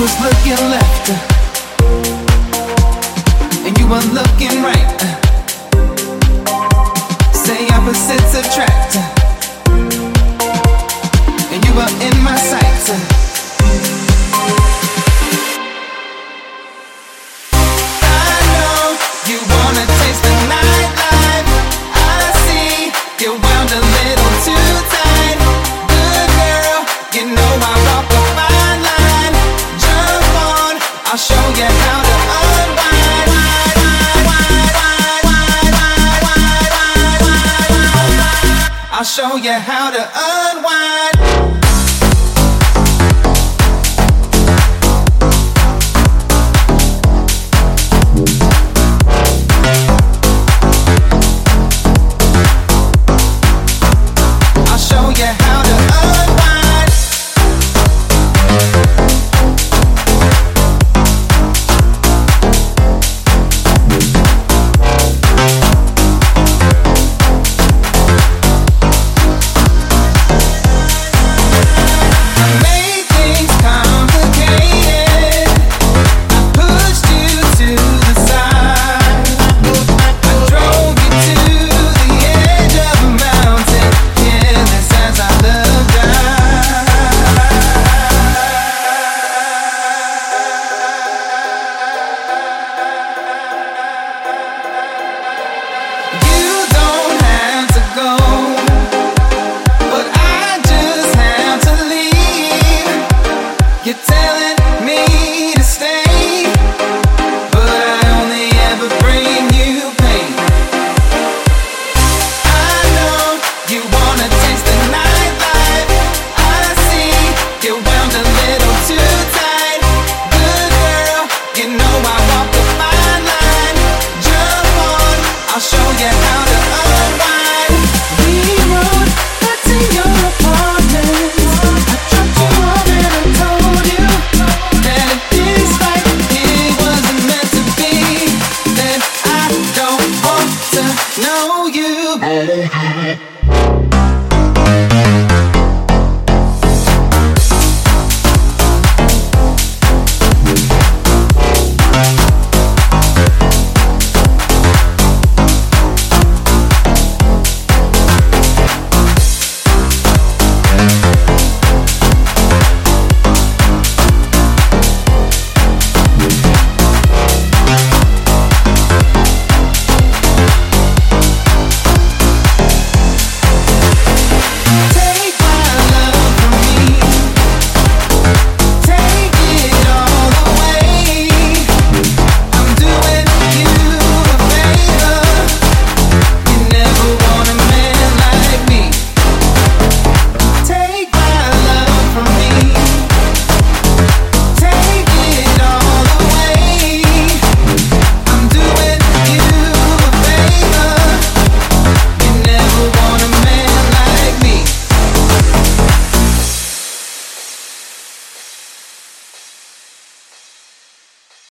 was looking left, and you were looking right. Say. I'll show you how to unwind. ever had.